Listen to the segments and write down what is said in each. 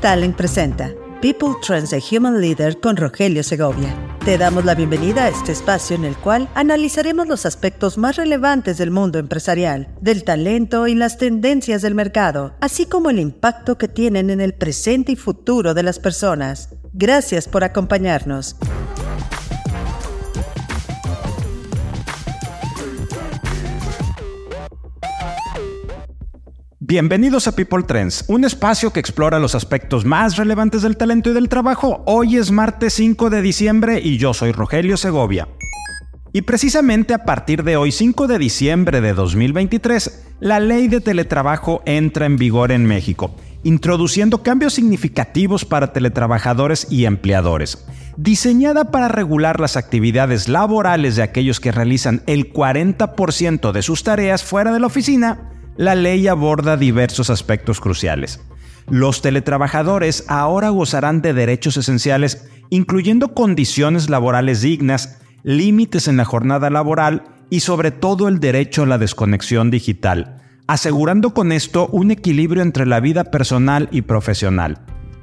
Talent presenta People Trends a Human Leader con Rogelio Segovia. Te damos la bienvenida a este espacio en el cual analizaremos los aspectos más relevantes del mundo empresarial, del talento y las tendencias del mercado, así como el impacto que tienen en el presente y futuro de las personas. Gracias por acompañarnos. Bienvenidos a People Trends, un espacio que explora los aspectos más relevantes del talento y del trabajo. Hoy es martes 5 de diciembre y yo soy Rogelio Segovia. Y precisamente a partir de hoy, 5 de diciembre de 2023, la ley de teletrabajo entra en vigor en México, introduciendo cambios significativos para teletrabajadores y empleadores. Diseñada para regular las actividades laborales de aquellos que realizan el 40% de sus tareas fuera de la oficina, la ley aborda diversos aspectos cruciales. Los teletrabajadores ahora gozarán de derechos esenciales, incluyendo condiciones laborales dignas, límites en la jornada laboral y sobre todo el derecho a la desconexión digital, asegurando con esto un equilibrio entre la vida personal y profesional.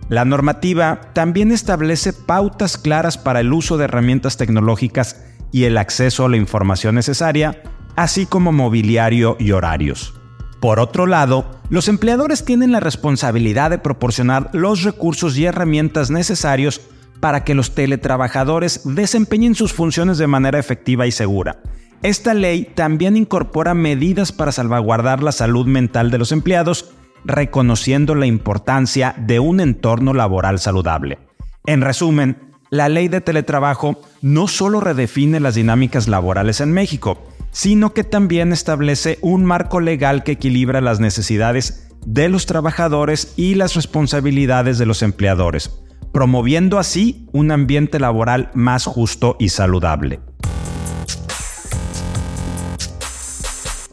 La normativa también establece pautas claras para el uso de herramientas tecnológicas y el acceso a la información necesaria, así como mobiliario y horarios. Por otro lado, los empleadores tienen la responsabilidad de proporcionar los recursos y herramientas necesarios para que los teletrabajadores desempeñen sus funciones de manera efectiva y segura. Esta ley también incorpora medidas para salvaguardar la salud mental de los empleados, reconociendo la importancia de un entorno laboral saludable. En resumen, la ley de teletrabajo no solo redefine las dinámicas laborales en México, sino que también establece un marco legal que equilibra las necesidades de los trabajadores y las responsabilidades de los empleadores, promoviendo así un ambiente laboral más justo y saludable.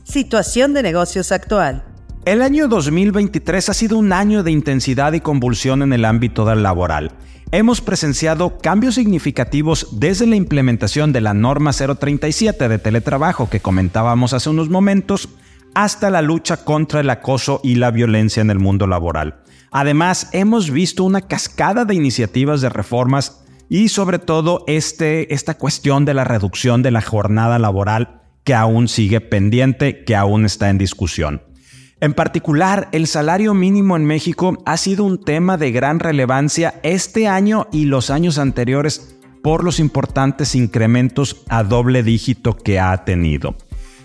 Situación de negocios actual. El año 2023 ha sido un año de intensidad y convulsión en el ámbito del laboral hemos presenciado cambios significativos desde la implementación de la norma 037 de teletrabajo que comentábamos hace unos momentos, hasta la lucha contra el acoso y la violencia en el mundo laboral. Además, hemos visto una cascada de iniciativas de reformas y sobre todo este, esta cuestión de la reducción de la jornada laboral que aún sigue pendiente, que aún está en discusión. En particular, el salario mínimo en México ha sido un tema de gran relevancia este año y los años anteriores por los importantes incrementos a doble dígito que ha tenido.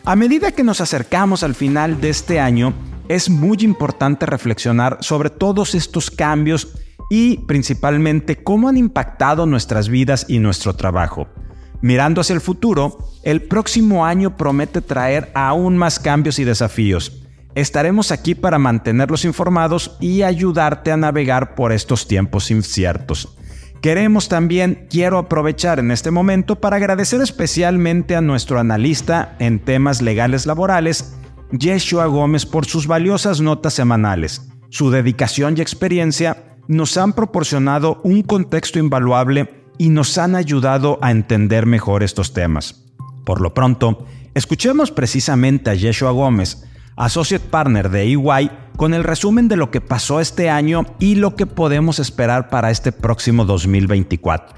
A medida que nos acercamos al final de este año, es muy importante reflexionar sobre todos estos cambios y principalmente cómo han impactado nuestras vidas y nuestro trabajo. Mirando hacia el futuro, el próximo año promete traer aún más cambios y desafíos Estaremos aquí para mantenerlos informados y ayudarte a navegar por estos tiempos inciertos. Queremos también, quiero aprovechar en este momento para agradecer especialmente a nuestro analista en temas legales laborales, Yeshua Gómez, por sus valiosas notas semanales. Su dedicación y experiencia nos han proporcionado un contexto invaluable y nos han ayudado a entender mejor estos temas. Por lo pronto, escuchemos precisamente a Yeshua Gómez, Associate Partner de EY, con el resumen de lo que pasó este año y lo que podemos esperar para este próximo 2024.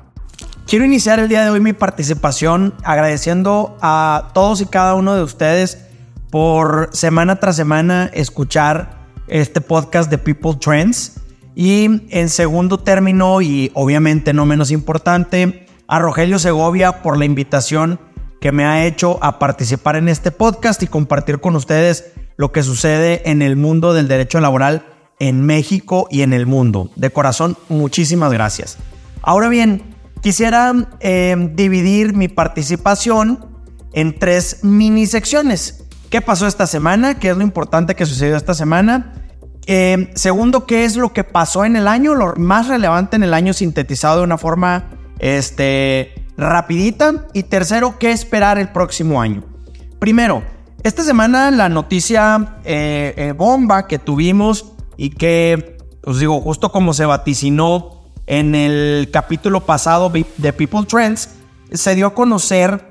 Quiero iniciar el día de hoy mi participación agradeciendo a todos y cada uno de ustedes por semana tras semana escuchar este podcast de People Trends. Y en segundo término, y obviamente no menos importante, a Rogelio Segovia por la invitación que me ha hecho a participar en este podcast y compartir con ustedes lo que sucede en el mundo del derecho laboral en México y en el mundo. De corazón, muchísimas gracias. Ahora bien, quisiera eh, dividir mi participación en tres mini secciones. ¿Qué pasó esta semana? ¿Qué es lo importante que sucedió esta semana? Eh, segundo, ¿qué es lo que pasó en el año? Lo más relevante en el año sintetizado de una forma este, rapidita. Y tercero, ¿qué esperar el próximo año? Primero, esta semana la noticia eh, eh, bomba que tuvimos y que, os digo, justo como se vaticinó en el capítulo pasado de People Trends, se dio a conocer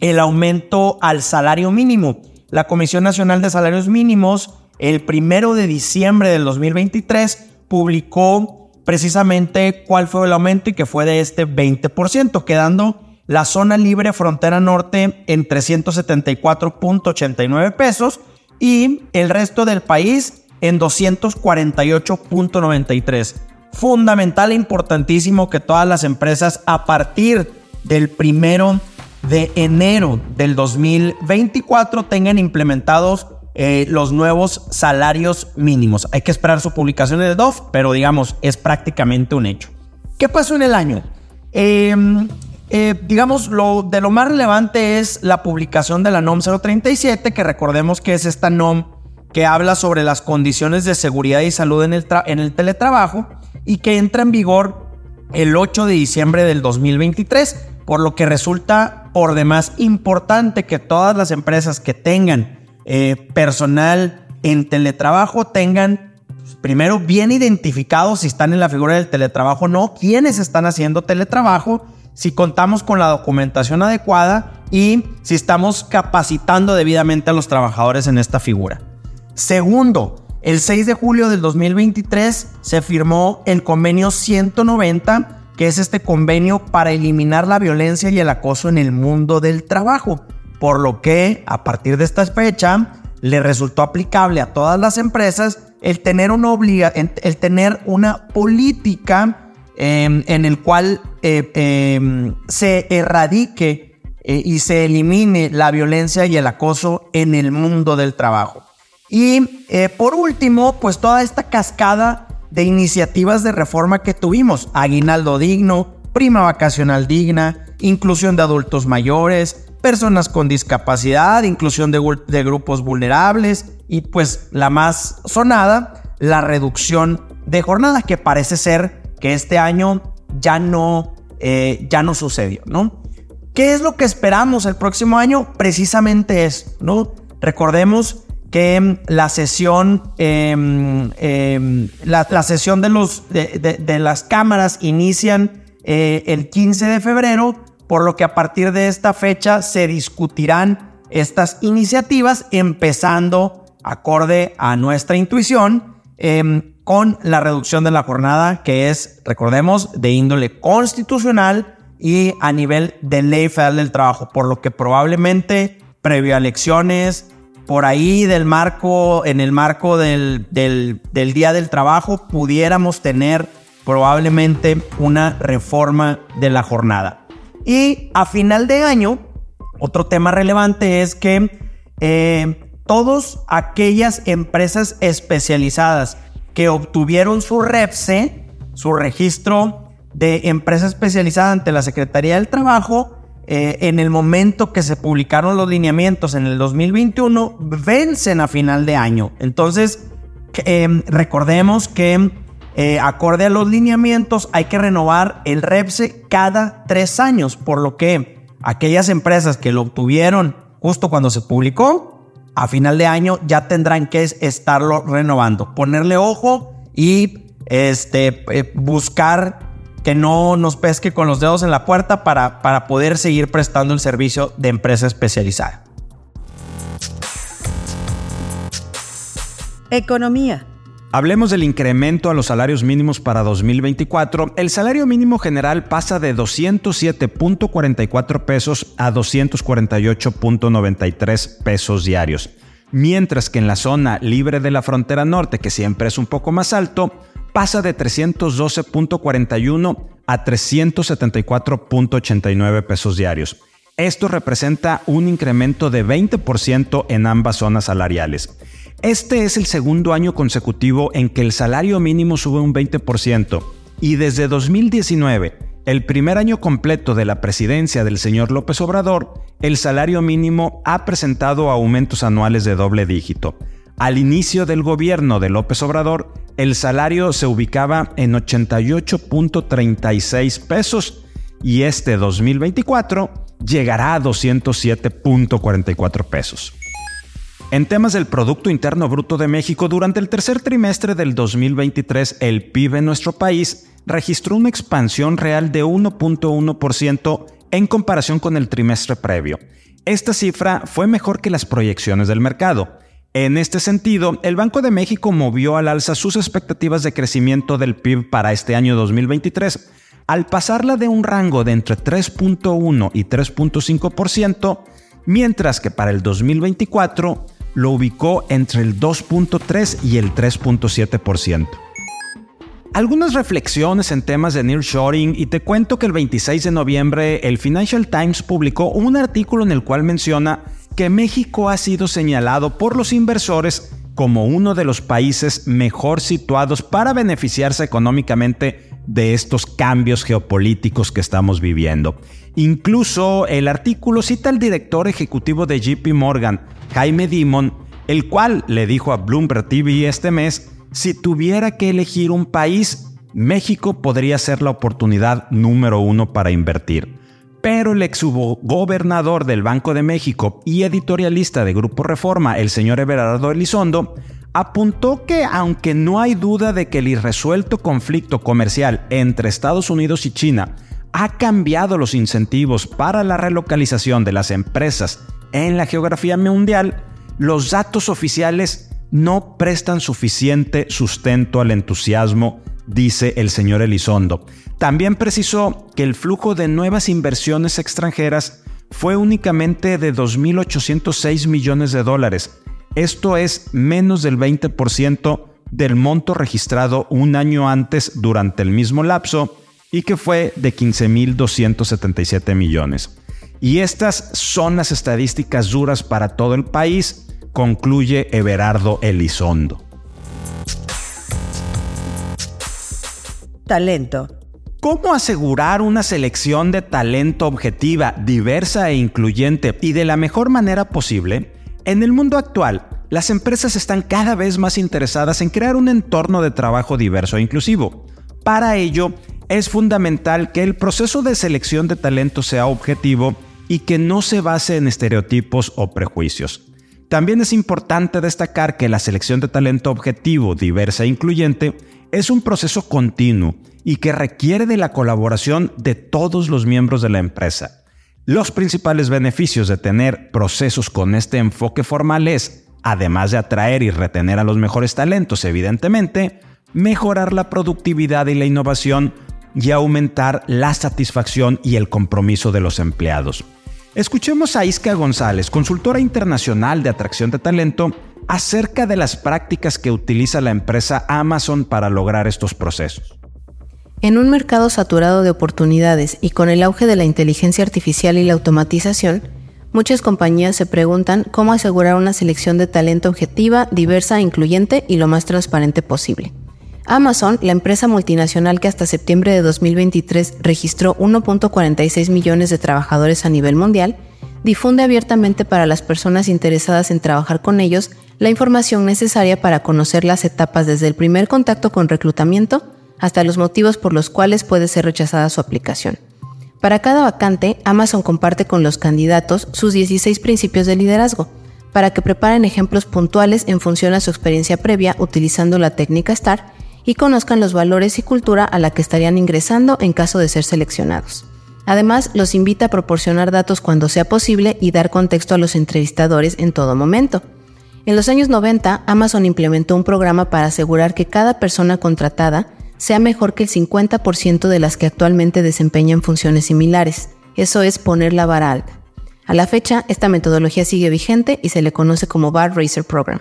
el aumento al salario mínimo. La Comisión Nacional de Salarios Mínimos, el primero de diciembre del 2023, publicó precisamente cuál fue el aumento y que fue de este 20%, quedando la zona libre frontera norte en 374.89 pesos y el resto del país en 248.93. Fundamental e importantísimo que todas las empresas a partir del primero de enero del 2024 tengan implementados eh, los nuevos salarios mínimos. Hay que esperar su publicación el DOF, pero digamos, es prácticamente un hecho. ¿Qué pasó en el año? Em, eh, digamos, lo, de lo más relevante es la publicación de la NOM 037, que recordemos que es esta NOM que habla sobre las condiciones de seguridad y salud en el, en el teletrabajo y que entra en vigor el 8 de diciembre del 2023, por lo que resulta por demás importante que todas las empresas que tengan eh, personal en teletrabajo tengan pues, primero bien identificados si están en la figura del teletrabajo o no, quiénes están haciendo teletrabajo, si contamos con la documentación adecuada y si estamos capacitando debidamente a los trabajadores en esta figura. Segundo, el 6 de julio del 2023 se firmó el convenio 190, que es este convenio para eliminar la violencia y el acoso en el mundo del trabajo, por lo que a partir de esta fecha le resultó aplicable a todas las empresas el tener una, el tener una política em, en el cual eh, em, se erradique eh, y se elimine la violencia y el acoso en el mundo del trabajo. Y eh, por último, pues toda esta cascada de iniciativas de reforma que tuvimos, aguinaldo digno, prima vacacional digna, inclusión de adultos mayores, personas con discapacidad, inclusión de, grupos vulnerables y pues la más sonada, la reducción de jornada que parece ser que este año ya no, eh, ya no sucedió, ¿no? ¿Qué es lo que esperamos el próximo año? Precisamente es, ¿no? Recordemos que la sesión, em, em, la, sesión de, los, de, las cámaras inician eh, el 15 de febrero, por lo que a partir de esta fecha se discutirán estas iniciativas, empezando acorde a nuestra intuición em, con la reducción de la jornada, que es, recordemos, de índole constitucional y a nivel de ley federal del trabajo, por lo que probablemente previo a elecciones, por ahí del marco, en el marco del, del, Día del Trabajo, pudiéramos tener probablemente una reforma de la jornada. Y a final de año, otro tema relevante es que eh, todas aquellas empresas especializadas que obtuvieron su REPSE, su registro de empresa especializada ante la Secretaría del Trabajo, eh, en el momento que se publicaron los lineamientos en el 2021, vencen a final de año. Entonces, em, recordemos que eh, acorde a los lineamientos hay que renovar el REPSE cada tres años, por lo que aquellas empresas que lo obtuvieron justo cuando se publicó, a final de año ya tendrán que estarlo renovando, ponerle ojo y este, eh, buscar que no nos pesque con los dedos en la puerta para, para poder seguir prestando el servicio de empresa especializada. Economía. Hablemos del incremento a los salarios mínimos para 2024. El salario mínimo general pasa de 207.44 pesos a 248.93 pesos diarios, mientras que en la zona libre de la frontera norte, que siempre es un poco más alto, pasa de 312.41 a 374.89 pesos diarios. Esto representa un incremento de 20% en ambas zonas salariales. Este es el segundo año consecutivo en que el salario mínimo sube un 20% y desde 2019, el primer año completo de la presidencia del señor López Obrador, el salario mínimo ha presentado aumentos anuales de doble dígito. Al inicio del gobierno de López Obrador, el salario se ubicaba en 88.36 pesos y este 2024 llegará a 207.44 pesos. En temas del Producto Interno Bruto de México, durante el tercer trimestre del 2023, el PIB en nuestro país registró una expansión real de 1.1% en comparación con el trimestre previo. Esta cifra fue mejor que las proyecciones del mercado. En este sentido, el Banco de México movió al alza sus expectativas de crecimiento del PIB para este año 2023, al pasarla de un rango de entre 3.1 y 3.5%, mientras que para el 2024 lo ubicó entre el 2.3 y el 3.7%. Algunas reflexiones en temas de nearshoring y te cuento que el 26 de noviembre el Financial Times publicó un artículo en el cual menciona que México ha sido señalado por los inversores como uno de los países mejor situados para beneficiarse económicamente de estos cambios geopolíticos que estamos viviendo. Incluso el artículo cita al director ejecutivo de JP Morgan, Jaime Dimon, el cual le dijo a Bloomberg TV este mes si tuviera que elegir un país, México podría ser la oportunidad número uno para invertir. Pero el exgobernador del Banco de México y editorialista de Grupo Reforma, el señor Everardo Elizondo, apuntó que aunque no hay duda de que el irresuelto conflicto comercial entre Estados Unidos y China ha cambiado los incentivos para la relocalización de las empresas en la geografía mundial, los datos oficiales no prestan suficiente sustento al entusiasmo, dice el señor Elizondo. También precisó que el flujo de nuevas inversiones extranjeras fue únicamente de 2.806 millones de dólares. Esto es menos del 20% del monto registrado un año antes durante el mismo lapso y que fue de 15.277 millones. Y estas son las estadísticas duras para todo el país concluye Everardo Elizondo. Talento. ¿Cómo asegurar una selección de talento objetiva, diversa e incluyente y de la mejor manera posible? En el mundo actual, las empresas están cada vez más interesadas en crear un entorno de trabajo diverso e inclusivo. Para ello, es fundamental que el proceso de selección de talento sea objetivo y que no se base en estereotipos o prejuicios. También es importante destacar que la selección de talento objetivo, diversa e incluyente es un proceso continuo y que requiere de la colaboración de todos los miembros de la empresa. Los principales beneficios de tener procesos con este enfoque formal es, además de atraer y retener a los mejores talentos, evidentemente, mejorar la productividad y la innovación y aumentar la satisfacción y el compromiso de los empleados. Escuchemos a Isca González, consultora internacional de atracción de talento, acerca de las prácticas que utiliza la empresa Amazon para lograr estos procesos. En un mercado saturado de oportunidades y con el auge de la inteligencia artificial y la automatización, muchas compañías se preguntan cómo asegurar una selección de talento objetiva, diversa, incluyente y lo más transparente posible. Amazon, la empresa multinacional que hasta septiembre de 2023 registró 1.46 millones de trabajadores a nivel mundial, difunde abiertamente para las personas interesadas en trabajar con ellos la información necesaria para conocer las etapas desde el primer contacto con reclutamiento hasta los motivos por los cuales puede ser rechazada su aplicación. Para cada vacante, Amazon comparte con los candidatos sus 16 principios de liderazgo, para que preparen ejemplos puntuales en función a su experiencia previa utilizando la técnica STAR y conozcan los valores y cultura a la que estarían ingresando en caso de ser seleccionados. Además, los invita a proporcionar datos cuando sea posible y dar contexto a los entrevistadores en todo momento. En los años 90, Amazon implementó un programa para asegurar que cada persona contratada sea mejor que el 50% de las que actualmente desempeñan funciones similares. Eso es poner la vara alta. A la fecha, esta metodología sigue vigente y se le conoce como Bar Racer Program.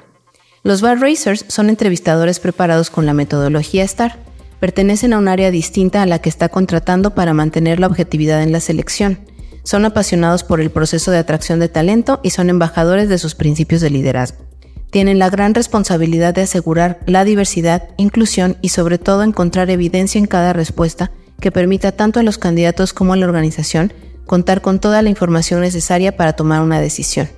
Los bar racers son entrevistadores preparados con la metodología STAR. Pertenecen a un área distinta a la que está contratando para mantener la objetividad en la selección. Son apasionados por el proceso de atracción de talento y son embajadores de sus principios de liderazgo. Tienen la gran responsabilidad de asegurar la diversidad, inclusión y sobre todo encontrar evidencia en cada respuesta que permita tanto a los candidatos como a la organización contar con toda la información necesaria para tomar una decisión.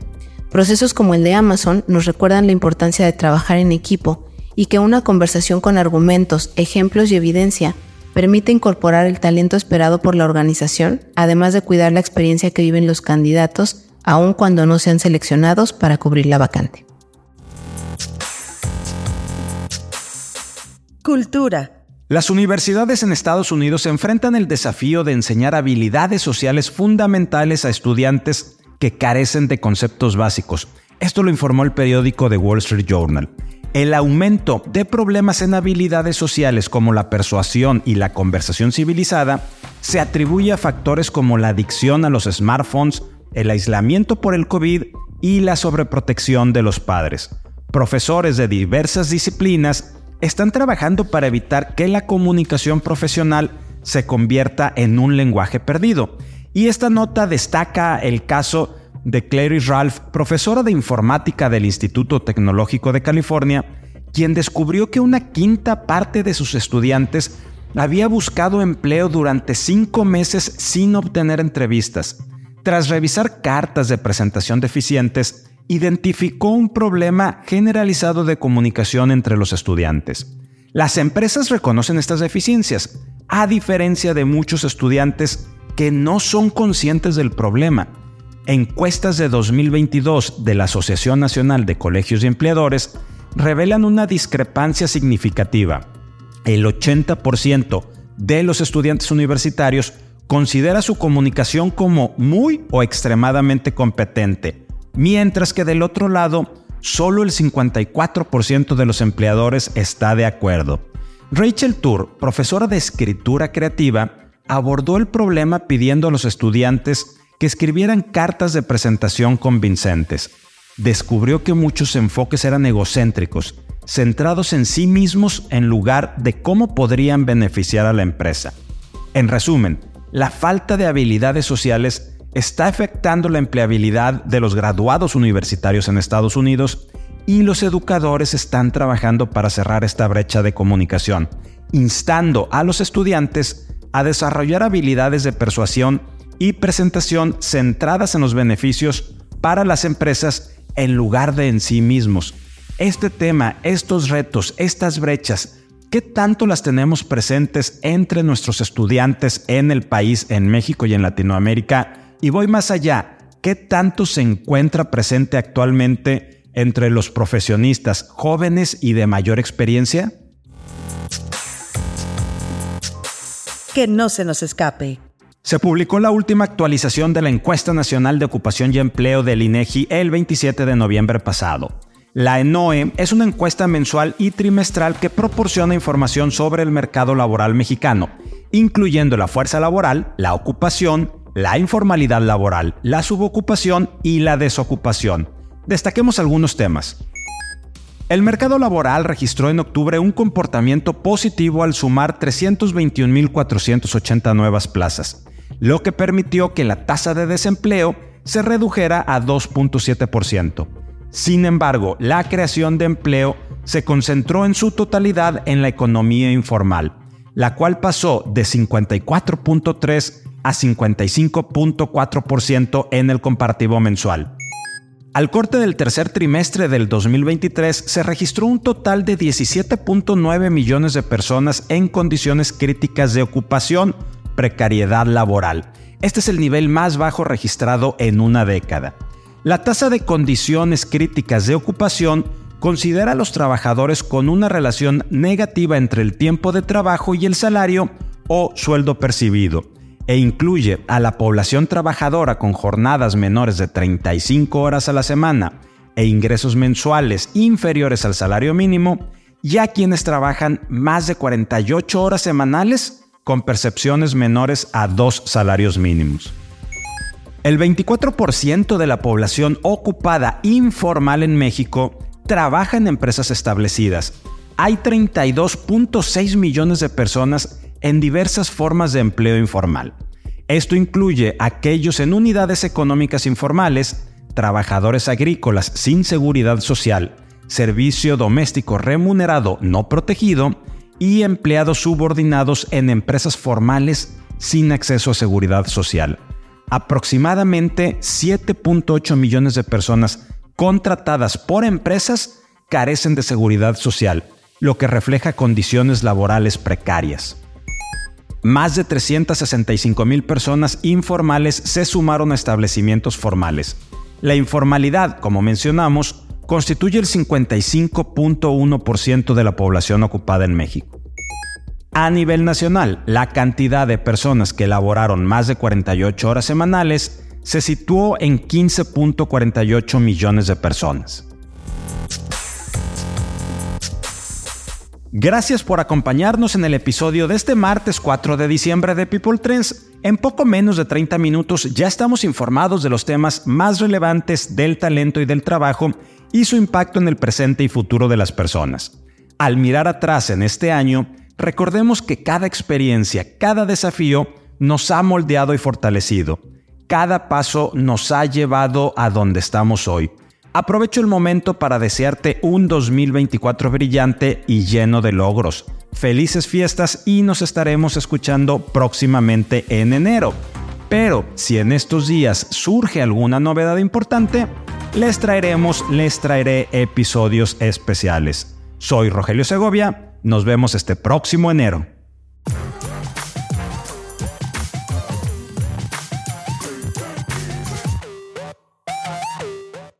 Procesos como el de Amazon nos recuerdan la importancia de trabajar en equipo y que una conversación con argumentos, ejemplos y evidencia permite incorporar el talento esperado por la organización, además de cuidar la experiencia que viven los candidatos, aun cuando no sean seleccionados para cubrir la vacante. Cultura. Las universidades en Estados Unidos enfrentan el desafío de enseñar habilidades sociales fundamentales a estudiantes que carecen de conceptos básicos, Esto lo informó el periódico The Wall Street Journal. El aumento de problemas en habilidades sociales como la persuasión y la conversación civilizada se atribuye a factores como la adicción a los smartphones, el aislamiento por el COVID y la sobreprotección de los padres. Profesores de diversas disciplinas están trabajando para evitar que la comunicación profesional se convierta en un lenguaje perdido. Y esta nota destaca el caso de Clary Ralph, profesora de informática del Instituto Tecnológico de California, quien descubrió que una quinta parte de sus estudiantes había buscado empleo durante cinco meses sin obtener entrevistas. Tras revisar cartas de presentación deficientes, identificó un problema generalizado de comunicación entre los estudiantes. Las empresas reconocen estas deficiencias, a diferencia de muchos estudiantes que no son conscientes del problema Encuestas de 2022 de la Asociación Nacional de Colegios y Empleadores revelan una discrepancia significativa. El 80% de los estudiantes universitarios considera su comunicación como muy o extremadamente competente, mientras que del otro lado, solo el 54% de los empleadores está de acuerdo. Rachel Tour, profesora de escritura creativa, abordó el problema pidiendo a los estudiantes que escribieran cartas de presentación convincentes. Descubrió que muchos enfoques eran egocéntricos, centrados en sí mismos en lugar de cómo podrían beneficiar a la empresa. En resumen, la falta de habilidades sociales está afectando la empleabilidad de los graduados universitarios en Estados Unidos y los educadores están trabajando para cerrar esta brecha de comunicación, instando a los estudiantes a desarrollar habilidades de persuasión y presentación centradas en los beneficios para las empresas en lugar de en sí mismos. Este tema, estos retos, estas brechas, ¿qué tanto las tenemos presentes entre nuestros estudiantes en el país, en México y en Latinoamérica? Y voy más allá, ¿qué tanto se encuentra presente actualmente entre los profesionistas jóvenes y de mayor experiencia? Que no se nos escape. Se publicó la última actualización de la Encuesta Nacional de Ocupación y Empleo del INEGI el 27 de noviembre pasado. La ENOE es una encuesta mensual y trimestral que proporciona información sobre el mercado laboral mexicano, incluyendo la fuerza laboral, la ocupación, la informalidad laboral, la subocupación y la desocupación. Destaquemos algunos temas. El mercado laboral registró en octubre un comportamiento positivo al sumar 321.480 nuevas plazas, lo que permitió que la tasa de desempleo se redujera a 2.7%. Sin embargo, la creación de empleo se concentró en su totalidad en la economía informal, la cual pasó de 54.3 a 55.4% en el comparativo mensual. Al corte del tercer trimestre del 2023 se registró un total de 17.9 millones de personas en condiciones críticas de ocupación, precariedad laboral. Este es el nivel más bajo registrado en una década. La tasa de condiciones críticas de ocupación considera a los trabajadores con una relación negativa entre el tiempo de trabajo y el salario o sueldo percibido, e incluye a la población trabajadora con jornadas menores de 35 horas a la semana e ingresos mensuales inferiores al salario mínimo, y a quienes trabajan más de 48 horas semanales con percepciones menores a dos salarios mínimos. El 24% de la población ocupada informal en México trabaja en empresas establecidas. Hay 32.6 millones de personas en diversas formas de empleo informal. Esto incluye aquellos en unidades económicas informales, trabajadores agrícolas sin seguridad social, servicio doméstico remunerado no protegido y empleados subordinados en empresas formales sin acceso a seguridad social. Aproximadamente 7.8 millones de personas contratadas por empresas carecen de seguridad social, lo que refleja condiciones laborales precarias. Más de 365 mil personas informales se sumaron a establecimientos formales. La informalidad, como mencionamos, constituye el 55.1% de la población ocupada en México. A nivel nacional, la cantidad de personas que elaboraron más de 48 horas semanales se situó en 15.48 millones de personas. Gracias por acompañarnos en el episodio de este martes 4 de diciembre de People Trends. En poco menos de 30 minutos ya estamos informados de los temas más relevantes del talento y del trabajo y su impacto en el presente y futuro de las personas. Al mirar atrás en este año, recordemos que cada experiencia, cada desafío nos ha moldeado y fortalecido. Cada paso nos ha llevado a donde estamos hoy. Aprovecho el momento para desearte un 2024 brillante y lleno de logros. Felices fiestas y nos estaremos escuchando próximamente en enero. Pero si en estos días surge alguna novedad importante, les traeremos, les traeré episodios especiales. Soy Rogelio Segovia, nos vemos este próximo enero.